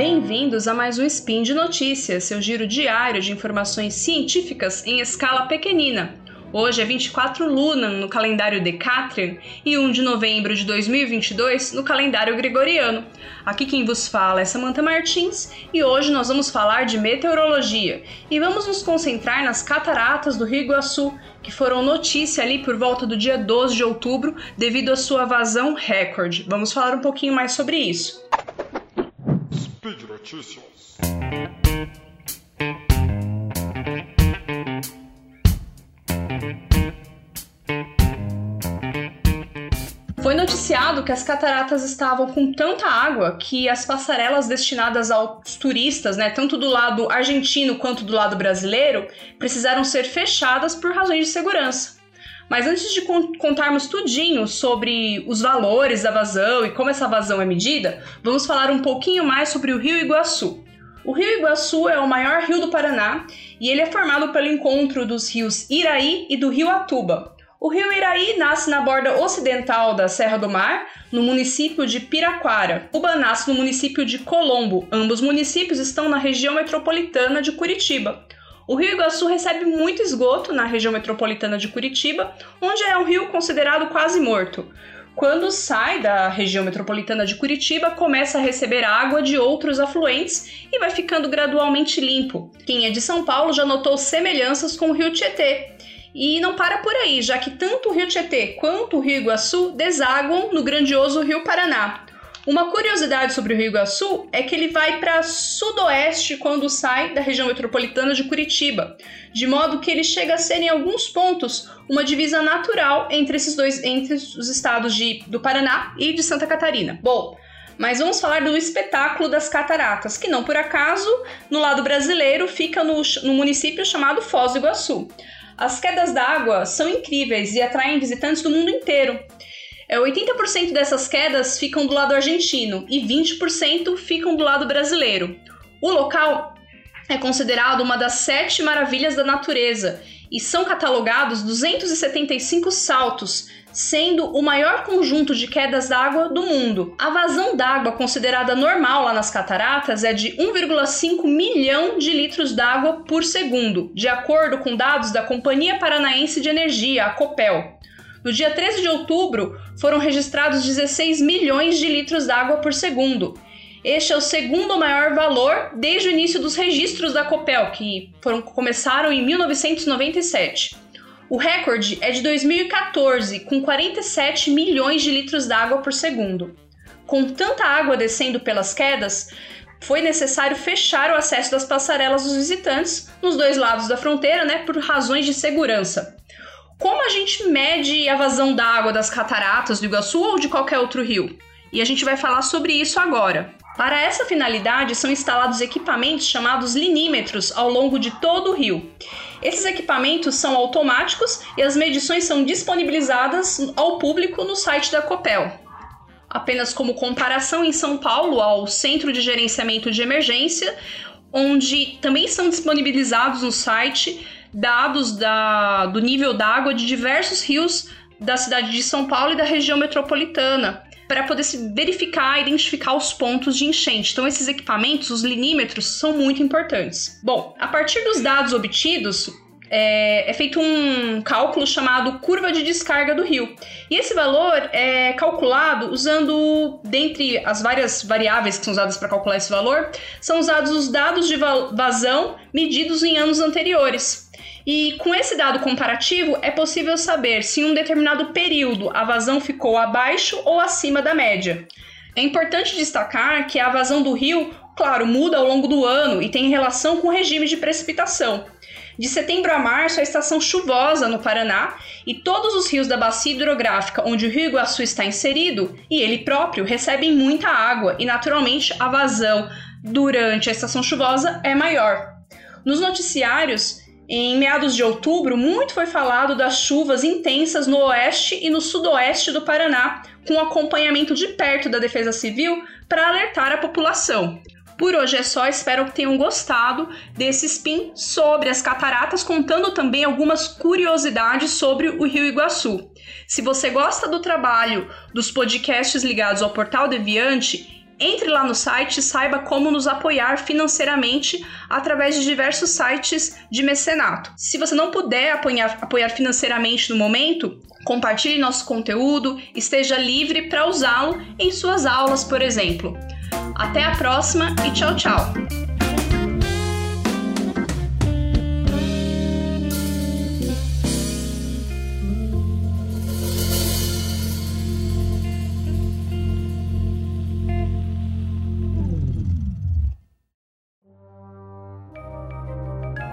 bem-vindos a mais um Spin de Notícias, seu giro diário de informações científicas em escala pequenina. Hoje é 24 Lunan no calendário Decatrian e 1 de novembro de 2022 no calendário gregoriano. Aqui quem vos fala é Samantha Martins e hoje nós vamos falar de meteorologia e vamos nos concentrar nas cataratas do Rio Iguaçu, que foram notícia ali por volta do dia 12 de outubro devido à sua vazão recorde. Vamos falar um pouquinho mais sobre isso. Notícias. Foi noticiado que as cataratas estavam com tanta água que as passarelas destinadas aos turistas, né, tanto do lado argentino quanto do lado brasileiro, precisaram ser fechadas por razões de segurança. Mas antes de contarmos tudinho sobre os valores da vazão e como essa vazão é medida, vamos falar um pouquinho mais sobre o Rio Iguaçu. O Rio Iguaçu é o maior rio do Paraná e ele é formado pelo encontro dos rios Iraí e do Rio Atuba. O rio Iraí nasce na borda ocidental da Serra do Mar, no município de Piraquara. Uba nasce no município de Colombo. Ambos municípios estão na região metropolitana de Curitiba. O Rio Iguaçu recebe muito esgoto na região metropolitana de Curitiba, onde é um rio considerado quase morto. Quando sai da região metropolitana de Curitiba, começa a receber água de outros afluentes e vai ficando gradualmente limpo. Quem é de São Paulo já notou semelhanças com o rio Tietê, e não para por aí, já que tanto o Rio Tietê quanto o Rio Iguaçu desaguam no grandioso Rio Paraná. Uma curiosidade sobre o Rio Iguaçu é que ele vai para sudoeste quando sai da região metropolitana de Curitiba, de modo que ele chega a ser em alguns pontos uma divisa natural entre esses dois, entre os estados de, do Paraná e de Santa Catarina. Bom, mas vamos falar do espetáculo das cataratas, que não por acaso, no lado brasileiro, fica no, no município chamado Foz do Iguaçu. As quedas d'água são incríveis e atraem visitantes do mundo inteiro. 80% é, dessas quedas ficam do lado argentino e 20% ficam do lado brasileiro. O local é considerado uma das sete maravilhas da natureza e são catalogados 275 saltos sendo o maior conjunto de quedas d'água do mundo. A vazão d'água considerada normal lá nas cataratas é de 1,5 milhão de litros d'água por segundo, de acordo com dados da Companhia Paranaense de Energia, a Copel. No dia 13 de outubro, foram registrados 16 milhões de litros d'água por segundo. Este é o segundo maior valor desde o início dos registros da Copel, que foram, começaram em 1997. O recorde é de 2014, com 47 milhões de litros d'água por segundo. Com tanta água descendo pelas quedas, foi necessário fechar o acesso das passarelas dos visitantes nos dois lados da fronteira, né, por razões de segurança. Como a gente mede a vazão d'água das cataratas do Iguaçu ou de qualquer outro rio? E a gente vai falar sobre isso agora. Para essa finalidade, são instalados equipamentos chamados linímetros ao longo de todo o rio. Esses equipamentos são automáticos e as medições são disponibilizadas ao público no site da Copel. Apenas como comparação, em São Paulo, ao Centro de Gerenciamento de Emergência, onde também são disponibilizados no site dados da, do nível d'água de diversos rios da cidade de São Paulo e da região metropolitana, para poder se verificar e identificar os pontos de enchente. Então, esses equipamentos, os linímetros, são muito importantes. Bom, a partir dos dados obtidos, é, é, feito um cálculo chamado curva de descarga do rio. E esse valor é calculado usando, dentre as várias variáveis que são usadas para calcular esse valor, são usados os dados de vazão medidos em anos anteriores. E com esse dado comparativo, é possível saber se em um determinado período a vazão ficou abaixo ou acima da média. É importante destacar que a vazão do rio, claro, muda ao longo do ano e tem relação com o regime de precipitação. De setembro a março, a estação chuvosa no Paraná e todos os rios da bacia hidrográfica onde o Rio Iguaçu está inserido e ele próprio recebem muita água e, naturalmente, a vazão durante a estação chuvosa é maior. Nos noticiários, em meados de outubro, muito foi falado das chuvas intensas no oeste e no sudoeste do Paraná, com acompanhamento de perto da Defesa Civil para alertar a população. Por hoje é só, espero que tenham gostado desse spin sobre as cataratas, contando também algumas curiosidades sobre o Rio Iguaçu. Se você gosta do trabalho dos podcasts ligados ao Portal Deviante, entre lá no site e saiba como nos apoiar financeiramente através de diversos sites de mecenato. Se você não puder apoiar, apoiar financeiramente no momento, compartilhe nosso conteúdo, esteja livre para usá-lo em suas aulas, por exemplo. Até a próxima e tchau, tchau!